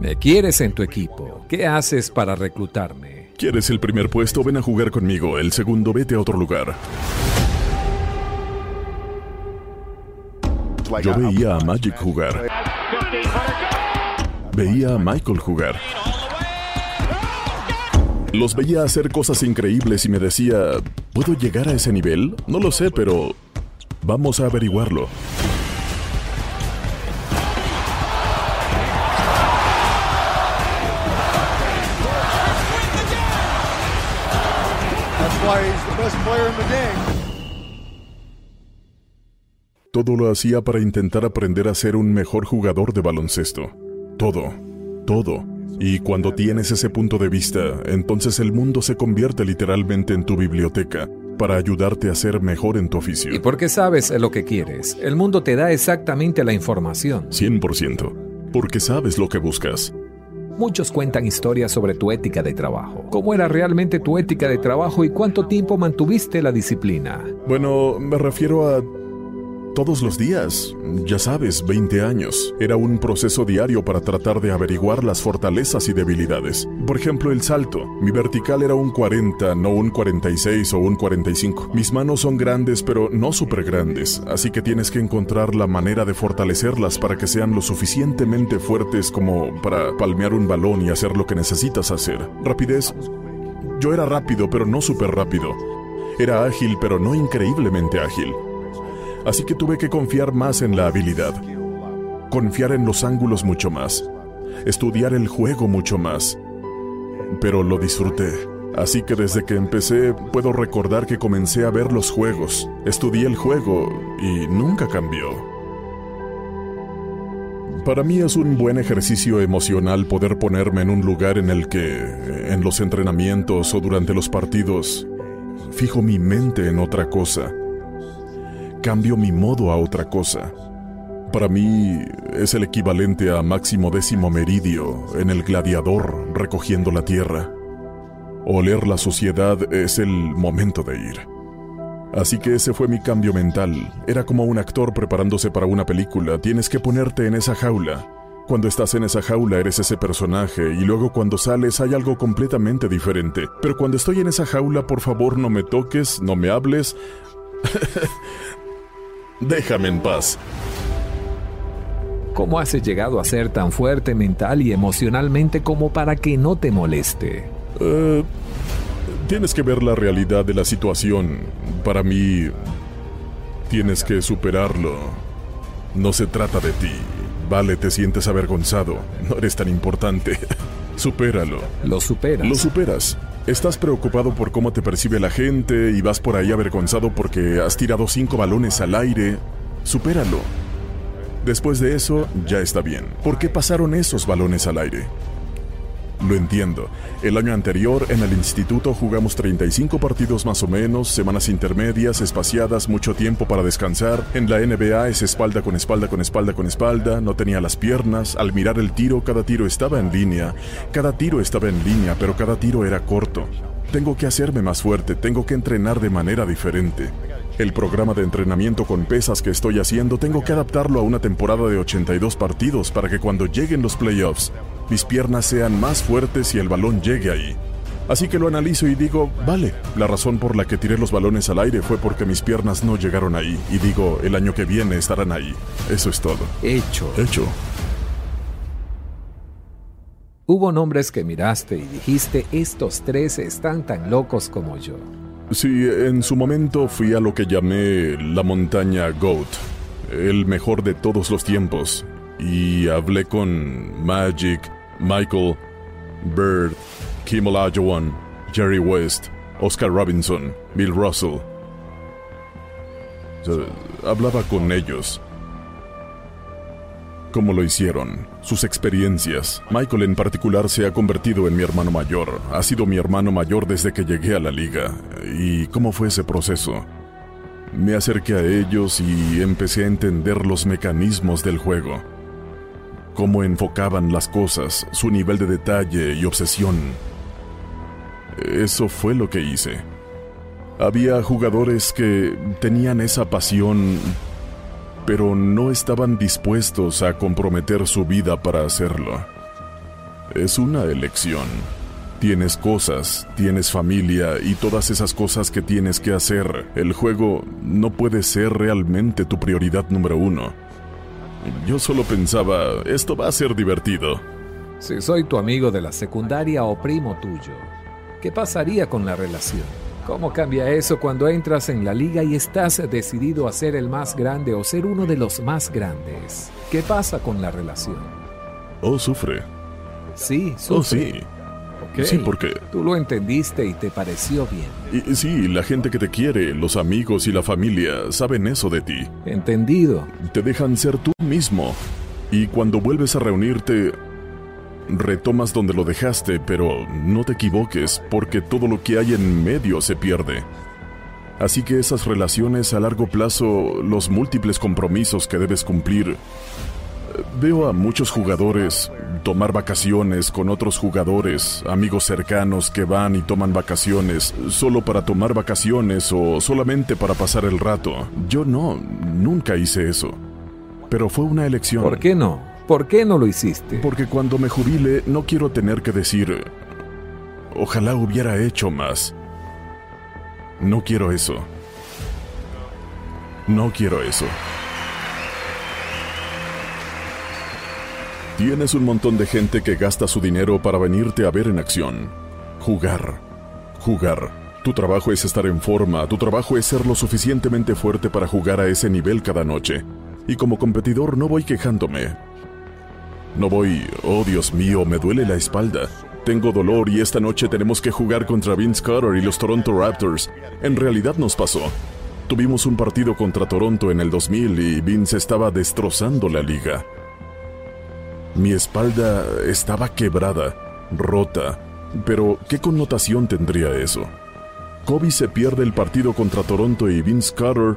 Me quieres en tu equipo. ¿Qué haces para reclutarme? ¿Quieres el primer puesto? Ven a jugar conmigo. El segundo, vete a otro lugar. Yo veía a Magic jugar. Veía a Michael jugar. Los veía hacer cosas increíbles y me decía, ¿puedo llegar a ese nivel? No lo sé, pero vamos a averiguarlo. Why he's the best player in the game. Todo lo hacía para intentar aprender a ser un mejor jugador de baloncesto. Todo, todo. Y cuando tienes ese punto de vista, entonces el mundo se convierte literalmente en tu biblioteca para ayudarte a ser mejor en tu oficio. Y porque sabes lo que quieres, el mundo te da exactamente la información. 100%. Porque sabes lo que buscas. Muchos cuentan historias sobre tu ética de trabajo. ¿Cómo era realmente tu ética de trabajo y cuánto tiempo mantuviste la disciplina? Bueno, me refiero a todos los días. Ya sabes, 20 años. Era un proceso diario para tratar de averiguar las fortalezas y debilidades. Por ejemplo, el salto. Mi vertical era un 40, no un 46 o un 45. Mis manos son grandes, pero no súper grandes, así que tienes que encontrar la manera de fortalecerlas para que sean lo suficientemente fuertes como para palmear un balón y hacer lo que necesitas hacer. Rapidez. Yo era rápido, pero no súper rápido. Era ágil, pero no increíblemente ágil así que tuve que confiar más en la habilidad, confiar en los ángulos mucho más, estudiar el juego mucho más. Pero lo disfruté, así que desde que empecé puedo recordar que comencé a ver los juegos, estudié el juego y nunca cambió. Para mí es un buen ejercicio emocional poder ponerme en un lugar en el que, en los entrenamientos o durante los partidos, fijo mi mente en otra cosa cambio mi modo a otra cosa. Para mí es el equivalente a máximo décimo meridio en el gladiador recogiendo la tierra. Oler la sociedad es el momento de ir. Así que ese fue mi cambio mental. Era como un actor preparándose para una película. Tienes que ponerte en esa jaula. Cuando estás en esa jaula eres ese personaje y luego cuando sales hay algo completamente diferente. Pero cuando estoy en esa jaula, por favor no me toques, no me hables. Déjame en paz. ¿Cómo has llegado a ser tan fuerte mental y emocionalmente como para que no te moleste? Eh, tienes que ver la realidad de la situación. Para mí, tienes que superarlo. No se trata de ti. Vale, te sientes avergonzado. No eres tan importante. Supéralo. Lo superas. Lo superas. Estás preocupado por cómo te percibe la gente y vas por ahí avergonzado porque has tirado cinco balones al aire. Supéralo. Después de eso, ya está bien. ¿Por qué pasaron esos balones al aire? Lo entiendo. El año anterior en el instituto jugamos 35 partidos más o menos, semanas intermedias, espaciadas, mucho tiempo para descansar. En la NBA es espalda con espalda con espalda con espalda, no tenía las piernas. Al mirar el tiro, cada tiro estaba en línea. Cada tiro estaba en línea, pero cada tiro era corto. Tengo que hacerme más fuerte, tengo que entrenar de manera diferente. El programa de entrenamiento con pesas que estoy haciendo tengo que adaptarlo a una temporada de 82 partidos para que cuando lleguen los playoffs, mis piernas sean más fuertes y el balón llegue ahí. Así que lo analizo y digo, vale, la razón por la que tiré los balones al aire fue porque mis piernas no llegaron ahí. Y digo, el año que viene estarán ahí. Eso es todo. Hecho. Hecho. Hubo nombres que miraste y dijiste, estos tres están tan locos como yo. Sí, en su momento fui a lo que llamé la montaña Goat, el mejor de todos los tiempos, y hablé con Magic, Michael, Bird, Kim Olajuwon, Jerry West, Oscar Robinson, Bill Russell. Hablaba con ellos. ¿Cómo lo hicieron? Sus experiencias. Michael en particular se ha convertido en mi hermano mayor. Ha sido mi hermano mayor desde que llegué a la liga. ¿Y cómo fue ese proceso? Me acerqué a ellos y empecé a entender los mecanismos del juego. Cómo enfocaban las cosas, su nivel de detalle y obsesión. Eso fue lo que hice. Había jugadores que tenían esa pasión, pero no estaban dispuestos a comprometer su vida para hacerlo. Es una elección. Tienes cosas, tienes familia y todas esas cosas que tienes que hacer. El juego no puede ser realmente tu prioridad número uno. Yo solo pensaba, esto va a ser divertido. Si soy tu amigo de la secundaria o primo tuyo, ¿qué pasaría con la relación? ¿Cómo cambia eso cuando entras en la liga y estás decidido a ser el más grande o ser uno de los más grandes? ¿Qué pasa con la relación? Oh, sufre. Sí, Oh, sufre. sí. Ok. Sí, porque... Tú lo entendiste y te pareció bien. Y, sí, la gente que te quiere, los amigos y la familia saben eso de ti. Entendido. Te dejan ser tú mismo. Y cuando vuelves a reunirte, retomas donde lo dejaste, pero no te equivoques, porque todo lo que hay en medio se pierde. Así que esas relaciones a largo plazo, los múltiples compromisos que debes cumplir, eh, veo a muchos jugadores tomar vacaciones con otros jugadores, amigos cercanos que van y toman vacaciones solo para tomar vacaciones o solamente para pasar el rato. Yo no, nunca hice eso. Pero fue una elección. ¿Por qué no? ¿Por qué no lo hiciste? Porque cuando me jubile no quiero tener que decir, ojalá hubiera hecho más. No quiero eso. No quiero eso. Tienes un montón de gente que gasta su dinero para venirte a ver en acción. Jugar. Jugar. Tu trabajo es estar en forma, tu trabajo es ser lo suficientemente fuerte para jugar a ese nivel cada noche. Y como competidor no voy quejándome. No voy, oh Dios mío, me duele la espalda. Tengo dolor y esta noche tenemos que jugar contra Vince Carter y los Toronto Raptors. En realidad nos pasó. Tuvimos un partido contra Toronto en el 2000 y Vince estaba destrozando la liga. Mi espalda estaba quebrada, rota. Pero, ¿qué connotación tendría eso? Kobe se pierde el partido contra Toronto y Vince Carter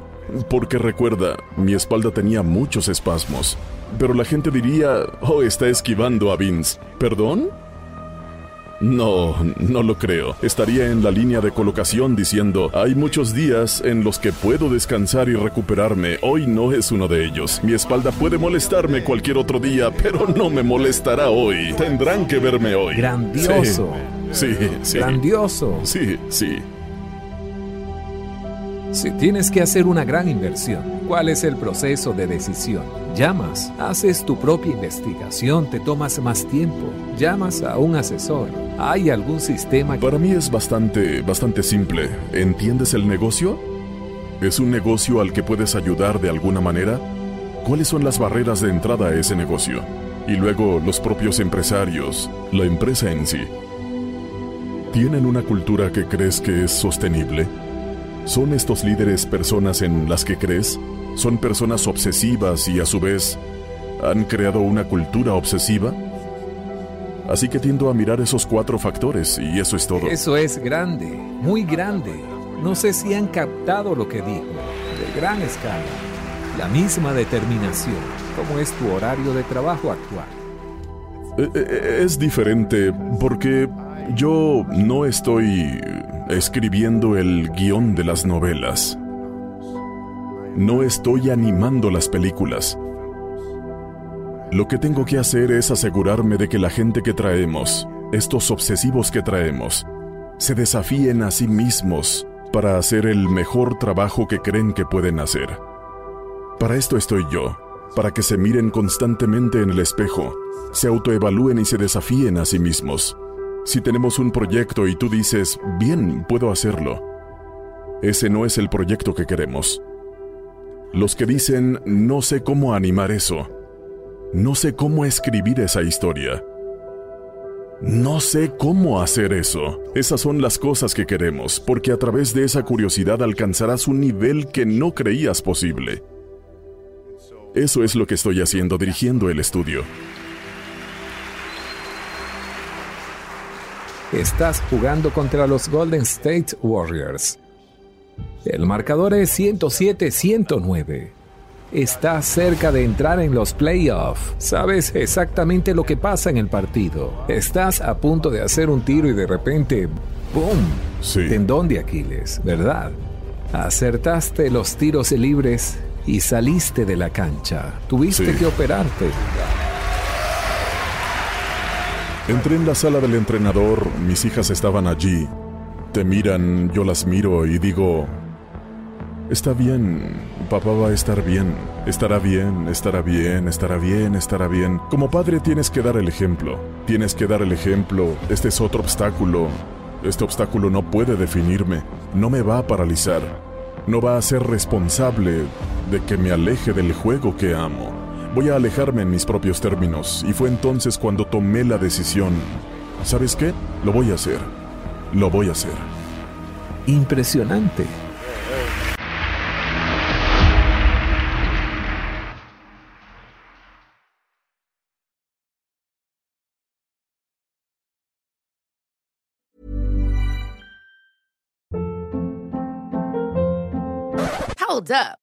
porque recuerda, mi espalda tenía muchos espasmos. Pero la gente diría, oh, está esquivando a Vince. ¿Perdón? No, no lo creo. Estaría en la línea de colocación diciendo, hay muchos días en los que puedo descansar y recuperarme. Hoy no es uno de ellos. Mi espalda puede molestarme cualquier otro día, pero no me molestará hoy. Tendrán que verme hoy. Grandioso. Sí, sí. sí. Grandioso. Sí, sí. Si tienes que hacer una gran inversión, ¿cuál es el proceso de decisión? Llamas, haces tu propia investigación, te tomas más tiempo, llamas a un asesor. ¿Hay algún sistema. Para mí es bastante, bastante simple. ¿Entiendes el negocio? ¿Es un negocio al que puedes ayudar de alguna manera? ¿Cuáles son las barreras de entrada a ese negocio? Y luego los propios empresarios, la empresa en sí. ¿Tienen una cultura que crees que es sostenible? ¿Son estos líderes personas en las que crees? ¿Son personas obsesivas y a su vez han creado una cultura obsesiva? Así que tiendo a mirar esos cuatro factores y eso es todo. Eso es grande, muy grande. No sé si han captado lo que dijo. De gran escala. La misma determinación. ¿Cómo es tu horario de trabajo actual? Eh, eh, Es diferente porque yo no estoy escribiendo el guion de las novelas. No estoy animando las películas. Lo que tengo que hacer es asegurarme de que la gente que traemos, estos obsesivos que traemos, se desafíen a sí mismos para hacer el mejor trabajo que creen que pueden hacer. Para esto estoy yo, para que se miren constantemente en el espejo, se autoevalúen y se desafíen a sí mismos. Si tenemos un proyecto y tú dices, bien, puedo hacerlo, ese no es el proyecto que queremos. Los que dicen, no sé cómo animar eso, no sé cómo escribir esa historia, no sé cómo hacer eso. Esas son las cosas que queremos, porque a través de esa curiosidad alcanzarás un nivel que no creías posible. Eso es lo que estoy haciendo dirigiendo el estudio. Estás jugando contra los Golden State Warriors. El marcador es 107-109 estás cerca de entrar en los playoffs. Sabes exactamente lo que pasa en el partido. Estás a punto de hacer un tiro y de repente, ¡boom! Sí. Tendón de Aquiles, ¿verdad? Acertaste los tiros libres y saliste de la cancha. Tuviste Sí. que operarte. Entré en la sala del entrenador, mis hijas estaban allí. Te miran, yo las miro y digo, está bien, papá va a estar bien, estará bien, estará bien, estará bien, estará bien. Como padre tienes que dar el ejemplo, tienes que dar el ejemplo, este es otro obstáculo, este obstáculo no puede definirme, no me va a paralizar, no va a ser responsable de que me aleje del juego que amo. Voy a alejarme en mis propios términos y fue entonces cuando tomé la decisión. ¿Sabes qué? Lo voy a hacer. Lo voy a hacer. Impresionante. Hold up.